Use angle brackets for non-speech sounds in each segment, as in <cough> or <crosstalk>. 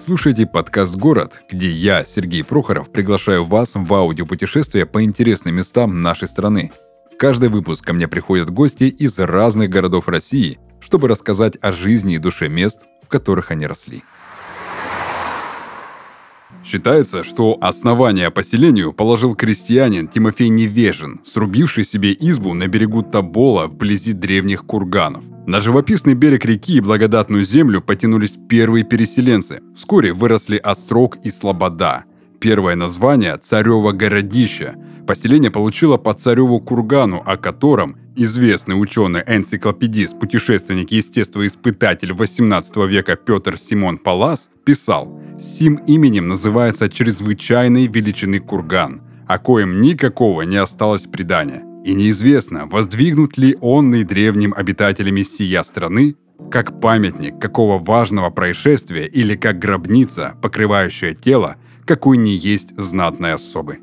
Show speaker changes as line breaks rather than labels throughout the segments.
Слушаете подкаст «Город», где я, Сергей Прохоров, приглашаю вас в аудиопутешествие по интересным местам нашей страны. Каждый выпуск ко мне приходят гости из разных городов России, чтобы рассказать о жизни и душе мест, в которых они росли. Считается, что основание поселению положил крестьянин Тимофей Невежин, срубивший себе избу на берегу Тобола вблизи древних курганов. На живописный берег реки и благодатную землю потянулись первые переселенцы. Вскоре выросли Острог и Слобода. Первое название – Царево городище. Поселение получило по Цареву кургану, о котором известный ученый-энциклопедист, путешественник и естествоиспытатель 18 века Петр Симон Палас писал «Сим именем называется чрезвычайной величины курган, о коем никакого не осталось предания. И неизвестно, воздвигнут ли онный древним обитателями сия страны как памятник какого важного происшествия или как гробница, покрывающая тело, какой не есть знатной особы.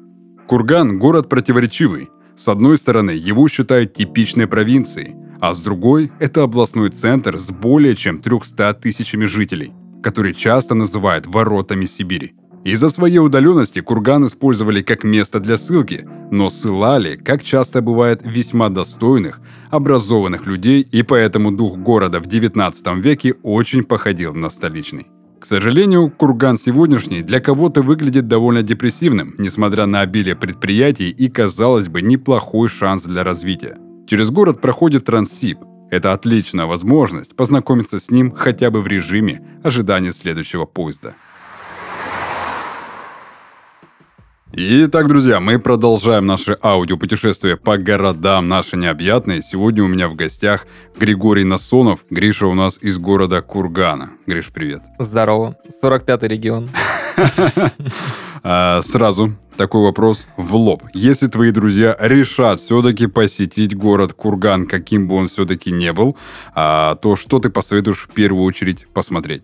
Курган – город противоречивый. С одной стороны, его считают типичной провинцией, а с другой – это областной центр с более чем 300 тысячами жителей, который часто называют «воротами Сибири». Из-за своей удаленности курган использовали как место для ссылки, но ссылали, как часто бывает, весьма достойных, образованных людей, и поэтому дух города в 19 веке очень походил на столичный. К сожалению, курган сегодняшний для кого-то выглядит довольно депрессивным, несмотря на обилие предприятий и, казалось бы, неплохой шанс для развития. Через город проходит Транссиб. Это отличная возможность познакомиться с ним хотя бы в режиме ожидания следующего поезда. Итак, друзья, мы продолжаем наше аудиопутешествие по городам наши необъятные. Сегодня у меня в гостях Григорий Насонов. Гриша у нас из города Кургана. Гриш, привет.
Здорово. 45-й регион. <laughs>
А, сразу такой вопрос в лоб. Если твои друзья решат все-таки посетить город Курган, каким бы он все-таки не был, а, то что ты посоветуешь в первую очередь посмотреть?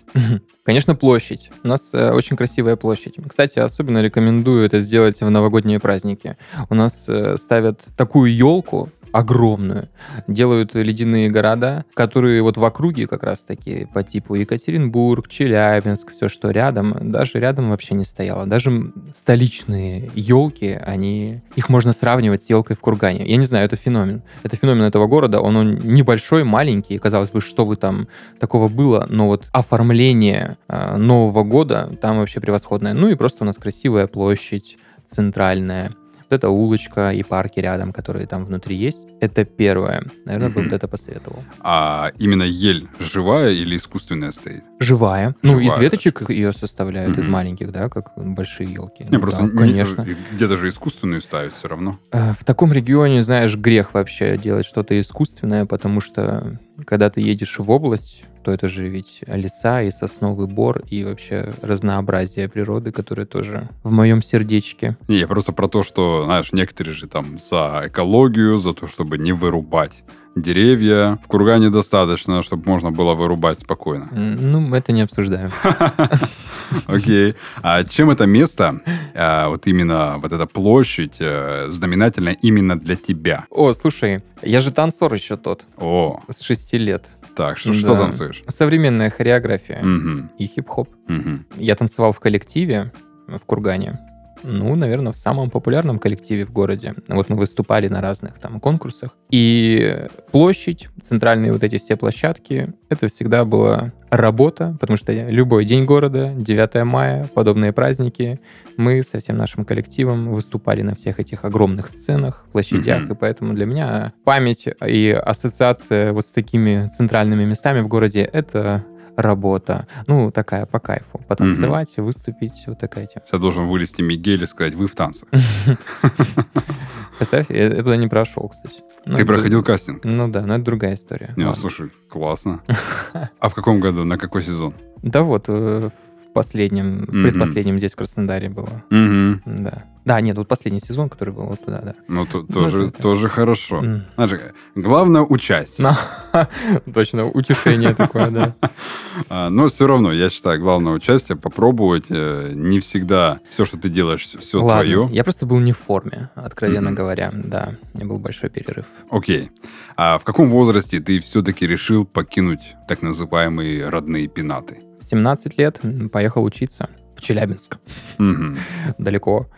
Конечно, площадь. У нас э, очень красивая площадь. Кстати, особенно рекомендую это сделать в новогодние праздники. У нас э, ставят такую елку, огромную. Делают ледяные города, которые вот в округе как раз таки по типу Екатеринбург, Челябинск, все, что рядом, даже рядом вообще не стояло. Даже столичные елки, они, их можно сравнивать с елкой в Кургане. Я не знаю, это феномен. Это феномен этого города. Он, он небольшой, маленький. Казалось бы, что бы там такого было, но вот оформление э, Нового года там вообще превосходное. Ну и просто у нас красивая площадь центральная эта улочка и парки рядом, которые там внутри есть. Это первое. Наверное, бы вот это посоветовал.
А именно ель живая или искусственная стоит?
Живая. Ну, из веточек ее составляют, из маленьких, да, как большие елки.
Не, ну просто конечно. Где-то же искусственную ставят все равно.
Э, в таком регионе, знаешь, грех вообще делать что-то искусственное, потому что когда ты едешь в область, то это же ведь леса и сосновый бор, и вообще разнообразие природы, которое тоже в моем сердечке.
Не, я просто про то, что, знаешь, некоторые же там за экологию, за то, чтобы не вырубать деревья. В кургане достаточно, чтобы можно было вырубать спокойно.
Ну, мы это не обсуждаем. <laughs>
Окей. А чем это место, а, вот именно вот эта площадь, э, знаменательна именно для тебя?
О, слушай, я же танцор еще тот.
О.
С шести лет.
Так, что, да. что танцуешь?
Современная хореография угу. и хип-хоп. Угу. Я танцевал в коллективе в Кургане. Ну, наверное, в самом популярном коллективе в городе. Вот мы выступали на разных там конкурсах. И площадь, центральные вот эти все площадки, это всегда была работа, потому что любой день города, 9 мая, подобные праздники, мы со всем нашим коллективом выступали на всех этих огромных сценах, площадях, mm-hmm. и поэтому для меня память и ассоциация вот с такими центральными местами в городе — это работа. Ну, такая по кайфу. Потанцевать, угу. выступить, вот такая тема.
Сейчас должен вылезти Мигель и сказать, вы в танцах. <laughs>
Представь, я туда не прошел, кстати.
Ну, Ты проходил кастинг?
Ну да, но это другая история.
Не, ну, слушай, классно. <laughs> А в каком году, на какой сезон?
Да вот, э, в последнем, в предпоследнем здесь в Краснодаре было. Да. Да, нет, вот последний сезон, который был вот туда, да.
Ну, то, ну, тоже, это, тоже хорошо. Mm. Знаешь, главное участие. <laughs>
Точно, утешение такое, да. <laughs>
А, но все равно, я считаю, главное участие, попробовать. Э, не всегда все, что ты делаешь, все твое.
Я просто был не в форме, откровенно говоря, да. У меня был большой перерыв.
Окей. А в каком возрасте ты все-таки решил покинуть так называемые родные пенаты?
В 17 лет поехал учиться в Челябинск. Далеко,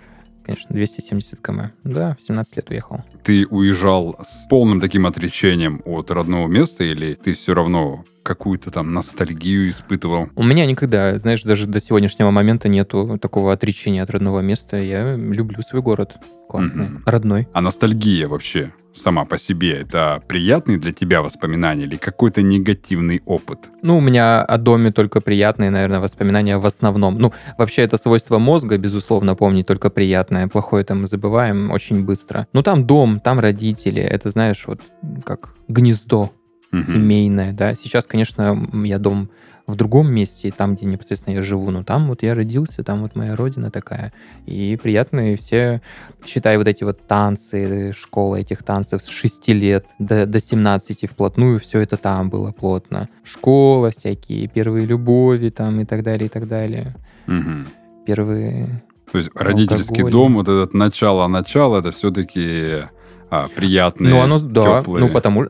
конечно, 270 км. Да, в 17 лет уехал.
Ты уезжал с полным таким отречением от родного места или ты все равно какую-то там ностальгию испытывал?
У меня никогда, знаешь, даже до сегодняшнего момента нету такого отречения от родного места. Я люблю свой город. Классный.
Мгм.
Родной.
А ностальгия вообще сама по себе, это приятные для тебя воспоминания или какой-то негативный опыт?
Ну, у меня о доме только приятные, наверное, воспоминания в основном. Ну, вообще, это свойство мозга, безусловно, помнить только приятное. Плохое там мы забываем очень быстро. Ну, там дом, там родители. Это, знаешь, вот как гнездо
Мгм.
семейное, да. Сейчас, конечно, я дом в другом месте, там, где непосредственно я живу, но там вот я родился, там вот моя родина такая. И приятные все, считай, вот эти вот танцы, школа этих танцев с 6 лет до, до 17 вплотную, все это там было плотно. Школа всякие, первые любови там и так далее, и так далее.
Мгм.
Первые...
То есть родительский
Алкоголь.
дом, вот этот начало-начало, это все-таки приятные,
ну, оно, да,
теплые.
ну, потому...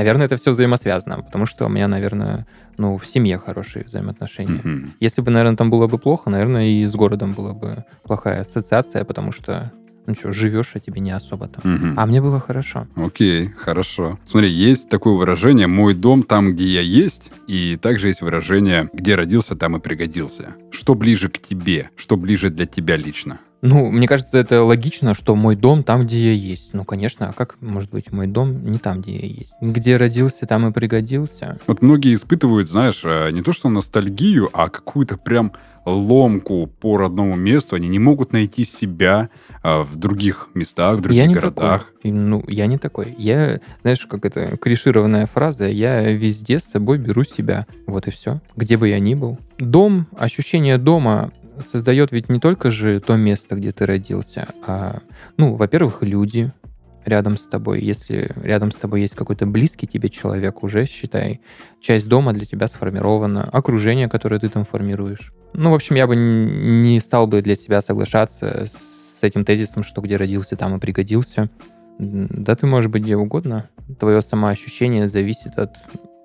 Наверное, это все взаимосвязано, потому что у меня, наверное, ну, в семье хорошие взаимоотношения.
Мгм.
Если бы, наверное, там было бы плохо, наверное, и с городом была бы плохая ассоциация, потому что, ну что, живешь, а тебе не особо там.
Мгм.
А мне было хорошо.
Окей, хорошо. Смотри, есть такое выражение «мой дом там, где я есть», и также есть выражение «где родился, там и пригодился». Что ближе к тебе? Что ближе для тебя лично?
Ну, мне кажется, это логично, что мой дом там, где я есть. Ну, конечно, а как может быть мой дом не там, где я есть? Где родился, там и пригодился.
Вот многие испытывают, знаешь, э, не то что ностальгию, а какую-то прям ломку по родному месту. Они не могут найти себя э, в других местах, в других
я
городах.
такой. Ну, я не такой. Я, знаешь, как это клишированная фраза, я везде с собой беру себя. Вот и все. Где бы я ни был. Дом, ощущение дома создает ведь не только же то место, где ты родился, а, ну, во-первых, люди рядом с тобой. Если рядом с тобой есть какой-то близкий тебе человек, уже, считай, часть дома для тебя сформирована, окружение, которое ты там формируешь. Ну, в общем, я бы не стал бы для себя соглашаться с этим тезисом, что где родился, там и пригодился. Да ты можешь быть где угодно. Твое самоощущение зависит от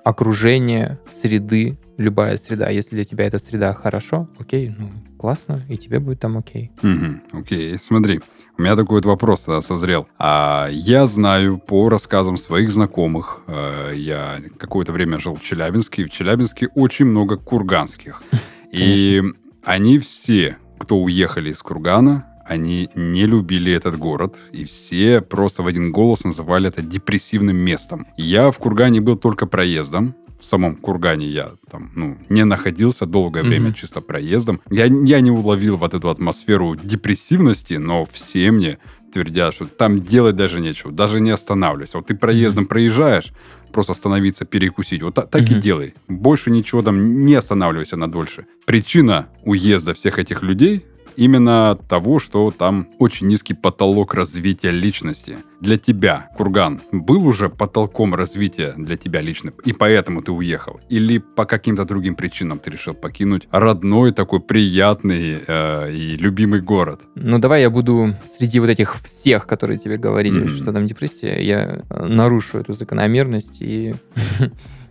окружения, среды, любая среда. Если для тебя эта среда хорошо, окей, ну, классно, и тебе будет там окей.
Мгм, окей, смотри. У меня такой вот вопрос тогда созрел. А, я знаю по рассказам своих знакомых, э, я какое-то время жил в Челябинске, и в Челябинске очень много курганских. <laughs> И они все, кто уехали из Кургана, они не любили этот город, и все просто в один голос называли это депрессивным местом. Я в Кургане был только проездом, в самом Кургане я там, ну, не находился долгое
Мгм.
время чисто проездом. Я, я не уловил вот эту атмосферу депрессивности, но все мне твердят, что там делать даже нечего, даже не останавливайся. Вот ты проездом проезжаешь, просто остановиться, перекусить. Вот та- так, и
Мгм.
делай. Больше ничего там, не останавливайся на дольше. Причина уезда всех этих людей именно того, что там очень низкий потолок развития личности. Для тебя, Курган, был уже потолком развития для тебя лично, и поэтому ты уехал? Или по каким-то другим причинам ты решил покинуть родной такой приятный э, и любимый город?
Ну, давай я буду среди вот этих всех, которые тебе говорили,
Мгм.
что там депрессия, я э, нарушу эту закономерность и... <laughs>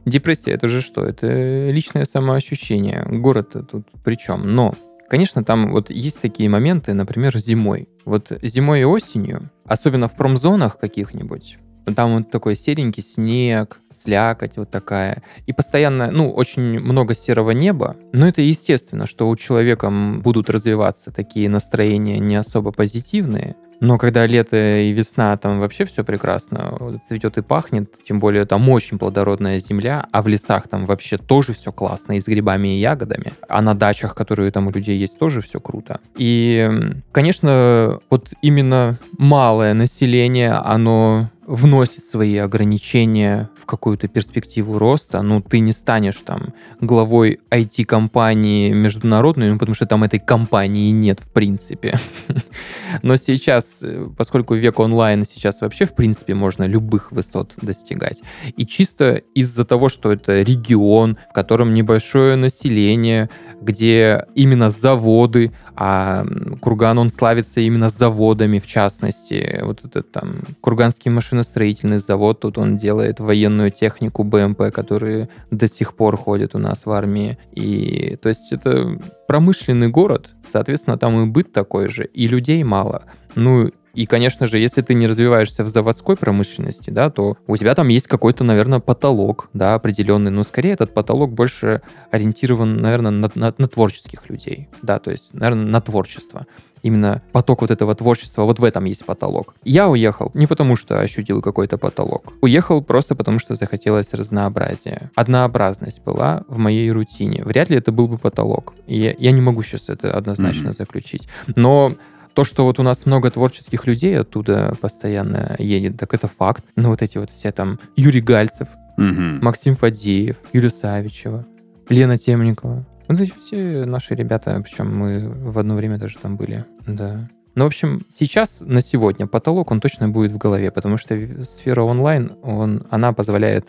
Депрессия, это же что? Это личное самоощущение. Город тут при чем? Но, конечно, там вот есть такие моменты, например, зимой. Вот зимой и осенью, особенно в промзонах каких-нибудь, там вот такой серенький снег, слякоть вот такая. И постоянно, ну, очень много серого неба. Но это естественно, что у человека будут развиваться такие настроения не особо позитивные. Но когда лето и весна, там вообще все прекрасно, цветет и пахнет, тем более там очень плодородная земля, а в лесах там вообще тоже все классно, и с грибами, и ягодами. А на дачах, которые там у людей есть, тоже все круто. И, конечно, вот именно малое население, оно вносит свои ограничения в какую-то перспективу роста. Ну, ты не станешь там главой IT-компании международной, ну, потому что там этой компании нет в принципе. <laughs> Но сейчас, э, поскольку век онлайн, сейчас вообще, в принципе, можно любых высот достигать. И чисто из-за того, что это регион, в котором небольшое население, где именно заводы, а Курган, он славится именно заводами, в частности. Вот этот там Курганский машиностроительный завод, тут он делает военную технику БМП, которые до сих пор ходят у нас в армии. И то есть это промышленный город, соответственно, там и быт такой же, и людей мало. Ну, и, конечно же, если ты не развиваешься в заводской промышленности, да, то у тебя там есть какой-то, наверное, потолок, да, определенный. Но скорее этот потолок больше ориентирован, наверное, на, на, на творческих людей, да, то есть, наверное, на творчество. Именно поток вот этого творчества, вот в этом есть потолок. Я уехал не потому, что ощутил какой-то потолок. Уехал просто потому, что захотелось разнообразия. Однообразность была в моей рутине. Вряд ли это был бы потолок. Я, я не могу сейчас это однозначно mm-hmm. заключить. Но то, что вот у нас много творческих людей оттуда постоянно едет, так это факт. Ну, вот эти вот все там Юрий Гальцев, угу. Максим Фадеев, Юлия Савичева, Лена Темникова. Вот эти все наши ребята, причем мы в одно время даже там были, да. Ну, в общем, сейчас, на сегодня, потолок, он точно будет в голове, потому что сфера онлайн, он, она позволяет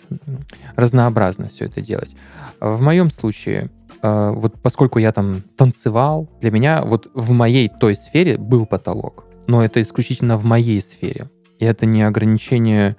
разнообразно все это делать. В моем случае а, вот поскольку я там танцевал, для меня вот в моей той сфере был потолок. Но это исключительно в моей сфере. И это не ограничение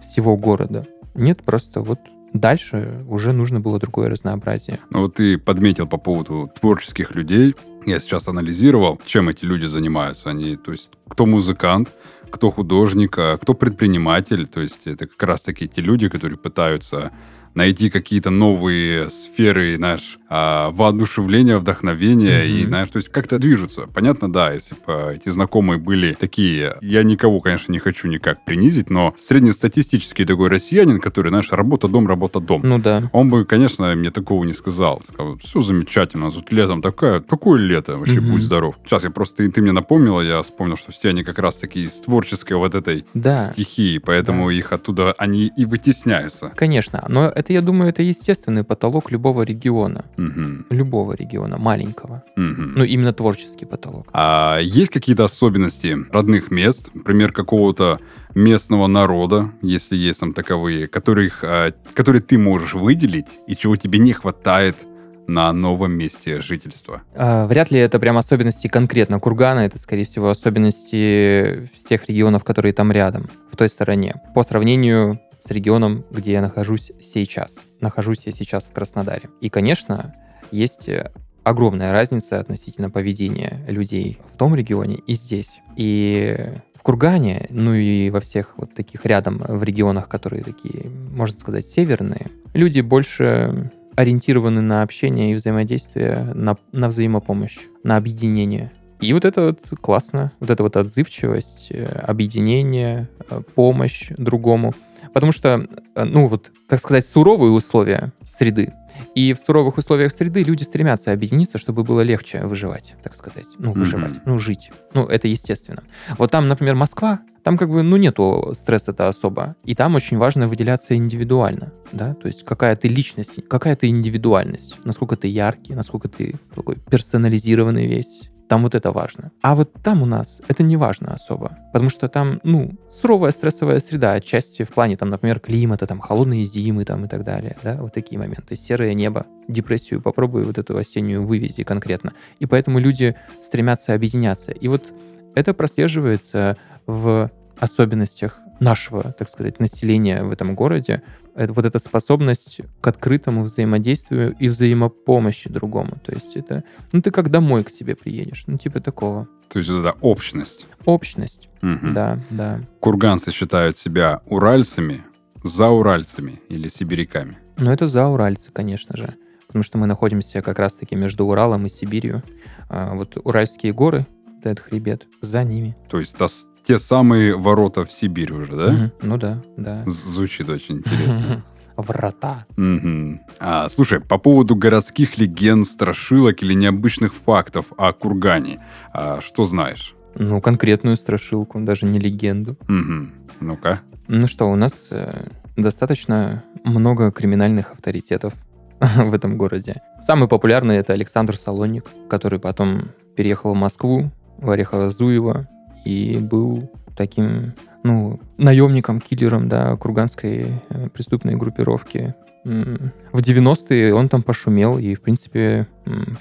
всего города. Нет, просто вот дальше уже нужно было другое разнообразие.
Ну вот ты подметил по поводу творческих людей. Я сейчас анализировал, чем эти люди занимаются. Они, то есть, кто музыкант, кто художник, а кто предприниматель. То есть, это как раз-таки те люди, которые пытаются найти какие-то новые сферы, знаешь, а, воодушевления, вдохновения, mm-hmm. и, знаешь, то есть как-то движутся. Понятно, да, если бы эти знакомые были такие, я никого, конечно, не хочу никак принизить, но среднестатистический такой россиянин, который, знаешь, работа-дом, работа-дом.
Ну да.
Он бы, конечно, мне такого не сказал. Сказал, все замечательно, тут летом такое, такое лето, вообще, mm-hmm. будь здоров. Сейчас я просто, ты, ты мне напомнила, я вспомнил, что все они как раз таки из творческой вот этой да. стихии, поэтому да. их оттуда, они и вытесняются.
Конечно, но это, я думаю, это естественный потолок любого региона. Угу. Любого региона, маленького. Угу. Ну, именно творческий потолок.
А есть какие-то особенности родных мест, например, какого-то местного народа, если есть там таковые, которых, а, которые ты можешь выделить и чего тебе не хватает на новом месте жительства?
А, вряд ли это прям особенности конкретно Кургана, это, скорее всего, особенности всех регионов, которые там рядом, в той стороне. По сравнению с регионом, где я нахожусь сейчас. Нахожусь я сейчас в Краснодаре. И, конечно, есть э, огромная разница относительно поведения людей в том регионе и здесь. И в Кургане, ну и во всех вот таких рядом в регионах, которые такие, можно сказать, северные, люди больше ориентированы на общение и взаимодействие, на, на взаимопомощь, на объединение. И вот это вот классно, вот эта вот отзывчивость, э, объединение, э, помощь другому – Потому что, э, ну вот, так сказать, суровые условия среды. И в суровых условиях среды люди стремятся объединиться, чтобы было легче выживать, так сказать. Ну, выживать, mm-hmm. ну, жить. Ну, это естественно. Вот там, например, Москва, там как бы, ну, нету стресса-то особо. И там очень важно выделяться индивидуально, да, то есть какая ты личность, какая ты индивидуальность, насколько ты яркий, насколько ты такой персонализированный весь, там вот это важно. А вот там у нас это не важно особо, потому что там, ну, суровая стрессовая среда, отчасти в плане, там, например, климата, там, холодные зимы, там, и так далее, да, вот такие моменты. Серое небо, депрессию попробуй вот эту осеннюю вывези конкретно. И поэтому люди стремятся объединяться. И вот это прослеживается в особенностях нашего, так сказать, населения в этом городе, это вот эта способность к открытому взаимодействию и взаимопомощи другому. То есть это, ну ты как домой к тебе приедешь, ну типа такого.
То есть это общность.
Общность, угу. да, да.
Курганцы считают себя уральцами, зауральцами или сибиряками.
Ну это зауральцы, конечно же. Потому что мы находимся как раз-таки между Уралом и Сибирью. А вот Уральские горы, этот хребет, за ними.
То есть те самые ворота в Сибирь уже, да?
Угу. Ну да, да.
Звучит очень интересно. <laughs>
Врата.
Угу. А, слушай, по поводу городских легенд, страшилок или необычных фактов о Кургане, а, что знаешь?
Ну, конкретную страшилку, даже не легенду.
Угу. Ну-ка.
Ну что, у нас э, достаточно много криминальных авторитетов <laughs> в этом городе. Самый популярный это Александр Салонник, который потом переехал в Москву, в Орехово-Зуево, и был таким, ну, наемником, киллером, да, курганской э, преступной группировки. В 90-е он там пошумел, и, в принципе,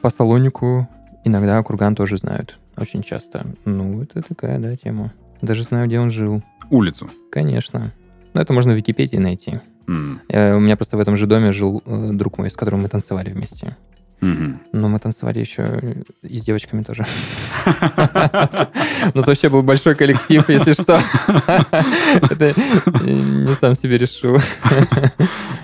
по Салонику иногда Курган тоже знают. Очень часто. Ну, это такая, да, тема. Даже знаю, где он жил.
Улицу.
Конечно. Но это можно в Википедии найти.
М,
Э, У меня просто в этом же доме жил э, друг мой, с которым мы танцевали вместе.
Мгм.
Но мы танцевали еще и с девочками тоже. У нас вообще был большой коллектив, если что. Это не сам себе решил.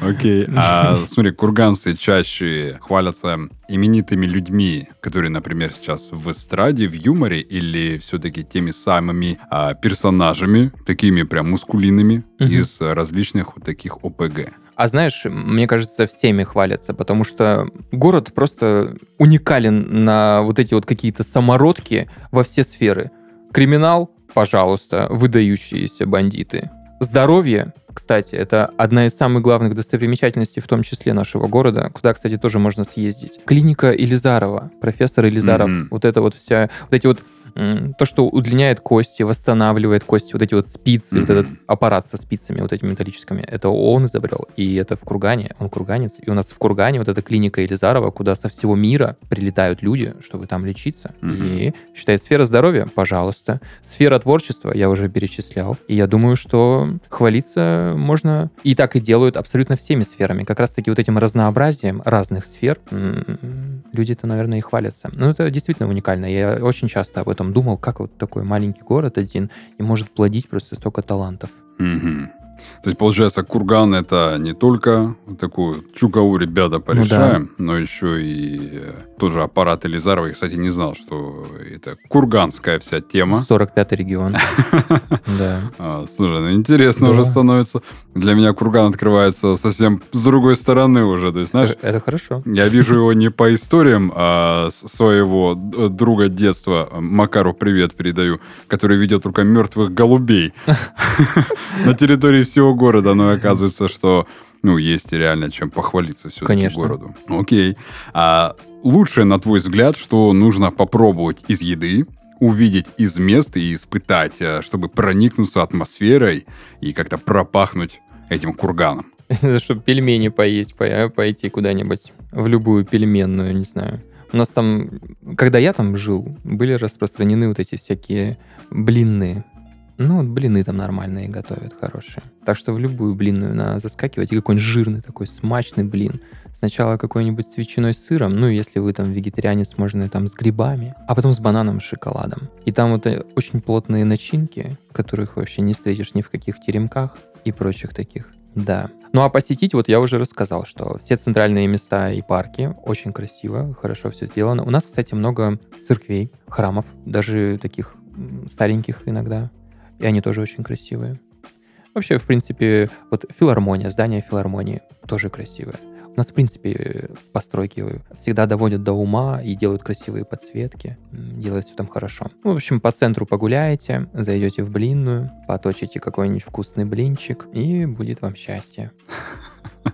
Окей. А смотри, курганцы чаще хвалятся именитыми людьми, которые, например, сейчас в эстраде, в юморе, или все-таки теми самыми а, персонажами, такими прям мускулинными,
Мгм.
из различных вот таких ОПГ.
А знаешь, мне кажется, всеми хвалятся, потому что город просто уникален на вот эти вот какие-то самородки во все сферы. Криминал, пожалуйста, выдающиеся бандиты. Здоровье, кстати, это одна из самых главных достопримечательностей, в том числе нашего города, куда, кстати, тоже можно съездить. Клиника Елизарова, профессор Елизаров,
Мгм.
вот это вот вся, вот эти вот то, что удлиняет кости, восстанавливает кости, вот эти вот спицы, вот
Мгм.
этот аппарат со спицами вот этими металлическими, это он изобрел, и это в Кургане, он курганец, и у нас в Кургане вот эта клиника Елизарова, куда со всего мира прилетают люди, чтобы там лечиться,
Мгм.
и считает сфера здоровья, пожалуйста, сфера творчества, я уже перечислял, и я думаю, что хвалиться можно, и так и делают абсолютно всеми сферами, как раз-таки вот этим разнообразием разных сфер люди-то, наверное, и хвалятся. Ну, это действительно уникально, я очень часто об этом думал, как вот такой маленький город один и может плодить просто столько талантов.
Мгм. То есть, получается, курган это не только такую чукаву ребята порешаем, но еще и э, тоже аппарат Елизарова. Я, кстати, не знал, что это курганская вся тема.
45-й регион. <laughs> Да.
А, слушай, ну интересно
Да.
уже становится. Для меня курган открывается совсем с другой стороны уже. То есть, знаешь,
Это хорошо.
я вижу его не по историям а, своего друга детства, Макару привет передаю, который видел только мертвых голубей <laughs> <laughs> на территории всего города, но оказывается, что ну, есть реально чем похвалиться все-таки
Конечно.
городу. Окей. А лучшее, на твой взгляд, что нужно попробовать из еды, увидеть из мест и испытать, а, чтобы проникнуться атмосферой и как-то пропахнуть этим курганом? <laughs>
Чтобы пельмени поесть, по- пойти куда-нибудь в любую пельменную, не знаю. У нас там, когда я там жил, были распространены вот эти всякие блинные. Ну, вот блины там нормальные готовят, хорошие. Так что в любую блинную надо заскакивать. И какой-нибудь жирный такой, смачный блин. Сначала какой-нибудь с ветчиной с сыром, ну, если вы там вегетарианец, можно там с грибами, а потом с бананом с шоколадом. И там вот э, очень плотные начинки, которых вообще не встретишь ни в каких теремках и прочих таких. Да. Ну а посетить, вот я уже рассказал, что все центральные места и парки очень красиво, хорошо все сделано. У нас, кстати, много церквей, храмов, даже таких стареньких иногда. И они тоже очень красивые. Вообще, в принципе, вот филармония, здание филармонии тоже красивое. У нас, в принципе, постройки всегда доводят до ума и делают красивые подсветки, делают все там хорошо. Ну, в общем, по центру погуляете, зайдете в блинную, поточите какой-нибудь вкусный блинчик, и будет вам счастье. <laughs>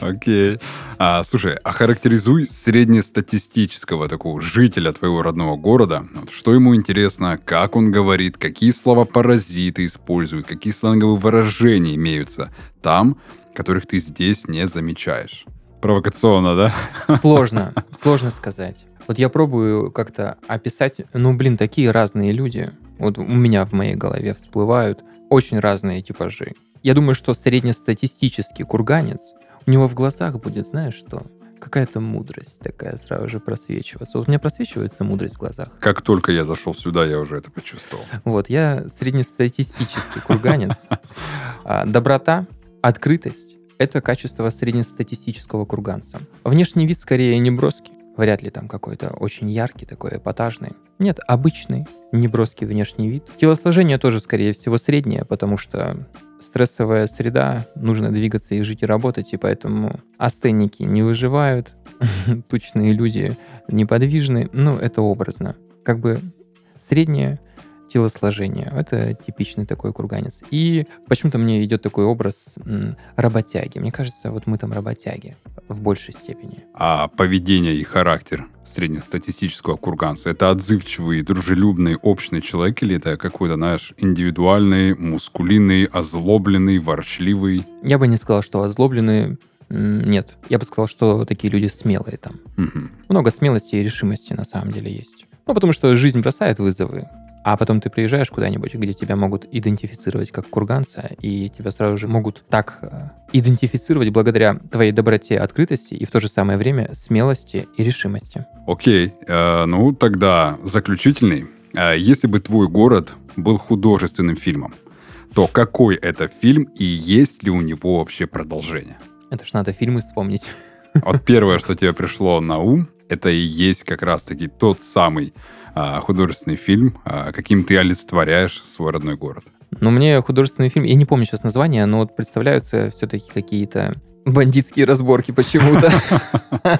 Окей. А, слушай, охарактеризуй среднестатистического такого жителя твоего родного города. Вот что ему интересно, как он говорит, какие слова-паразиты использует, какие сленговые выражения имеются там, которых ты здесь не замечаешь. Провокационно, да?
Сложно, <laughs> сложно сказать. Вот я пробую как-то описать, ну, блин, такие разные люди. Вот у меня в моей голове всплывают очень разные типажи. Я думаю, что среднестатистический курганец, у него в глазах будет, знаешь что, какая-то мудрость такая сразу же просвечиваться. Вот у меня просвечивается мудрость в глазах.
Как только я зашел сюда, я уже это почувствовал.
Вот, я среднестатистический курганец. <laughs> А, Доброта, открытость — это качество среднестатистического курганца. Внешний вид скорее неброский. Вряд ли там какой-то очень яркий, такой эпатажный. Нет, обычный, неброский внешний вид. Телосложение тоже, скорее всего, среднее, потому что стрессовая среда, нужно двигаться и жить и работать, и поэтому астенники не выживают, <laughs> тучные люди неподвижны. Ну, это образно. Как бы среднее телосложение. Это типичный такой курганец. И почему-то мне идет такой образ работяги. Мне кажется, вот мы там работяги в большей степени.
А поведение и характер среднестатистического курганца это отзывчивый, дружелюбный, общный человек или это какой-то, знаешь, индивидуальный, мускулинный, озлобленный, ворчливый?
Я бы не сказал, что озлобленный. Нет, я бы сказал, что такие люди смелые там.
Мгм.
Много смелости и решимости на самом деле есть. Ну, потому что жизнь бросает вызовы. А потом ты приезжаешь куда-нибудь, где тебя могут идентифицировать как курганца, и тебя сразу же могут так э, идентифицировать благодаря твоей доброте, открытости и в то же самое время смелости и решимости.
Окей, э, ну тогда заключительный. Э, Если бы твой город был художественным фильмом, то какой это фильм и есть ли у него вообще продолжение?
Это ж надо фильмы вспомнить.
Вот первое, что тебе пришло на ум, это и есть как раз-таки тот самый художественный фильм, а, каким ты олицетворяешь свой родной город.
Но мне художественный фильм, я не помню сейчас название, но вот представляются все-таки какие-то бандитские разборки почему-то. <laughs>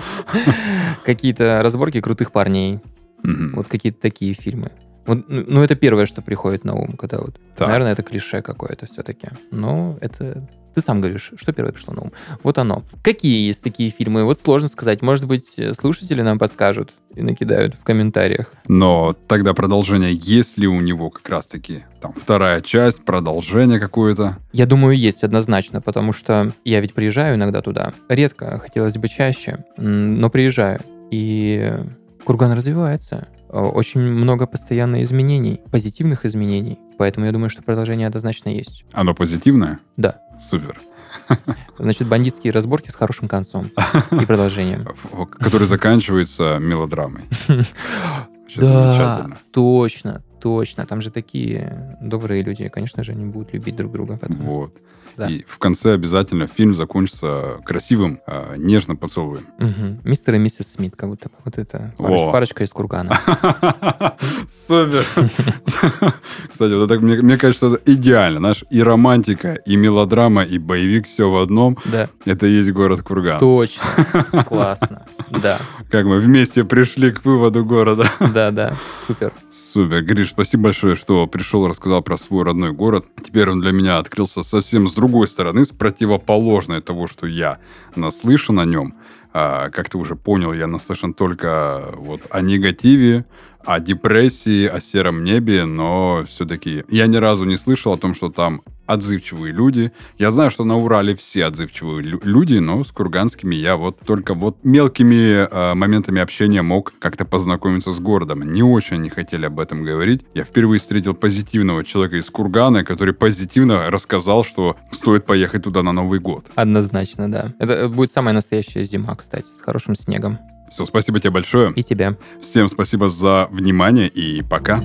Какие-то разборки крутых парней. Вот какие-то такие фильмы. Вот, ну, ну, это первое, что приходит на ум, когда вот...
Так.
Наверное, это клише какое-то все-таки. Но это... Ты сам говоришь, что первое пришло на ум. Вот оно. Какие есть такие фильмы? Вот сложно сказать. Может быть, слушатели нам подскажут и накидают в комментариях.
Но тогда продолжение, есть ли у него как раз-таки там вторая часть, продолжение какое-то?
Я думаю, есть однозначно, потому что я ведь приезжаю иногда туда. Редко, хотелось бы чаще, но приезжаю. И Курган развивается. Очень много постоянно изменений, позитивных изменений. Поэтому я думаю, что продолжение однозначно есть.
Оно позитивное?
Да.
Супер.
Значит, бандитские разборки с хорошим концом и продолжением. <laughs>
Который заканчивается мелодрамой. <laughs> Замечательно.
точно, точно. Там же такие добрые люди. Конечно же, они будут любить друг друга. потом.
Вот.
Да.
И в конце обязательно фильм закончится красивым, а, нежным поцелуем.
Мгм. Мистер и миссис Смит, как будто бы. вот это пароч- парочка из Кургана. <laughs>
Супер. <laughs> Кстати, вот это, мне, мне кажется, это идеально. Знаешь, и романтика, и мелодрама, и боевик все в одном.
Да,
Это и есть город Курган.
точно. <laughs> Классно. Да,
Как мы вместе пришли к выводу города.
да, да. Супер.
Супер. Гриш, спасибо большое, что пришел, рассказал про свой родной город. Теперь он для меня открылся совсем с другой стороны, с противоположной того, что я наслышан о нем. А, как ты уже понял, я наслышан только вот о негативе, о депрессии, о сером небе, но все-таки я ни разу не слышал о том, что там отзывчивые люди. Я знаю, что на Урале все отзывчивые лю- люди, но с курганскими я вот только вот мелкими э, моментами общения мог как-то познакомиться с городом. Не очень они хотели об этом говорить. Я впервые встретил позитивного человека из Кургана, который позитивно рассказал, что стоит поехать туда на Новый год.
Однозначно, да. Это будет самая настоящая зима, кстати, с хорошим снегом.
Все, спасибо тебе большое.
И тебя.
Всем спасибо за внимание и пока.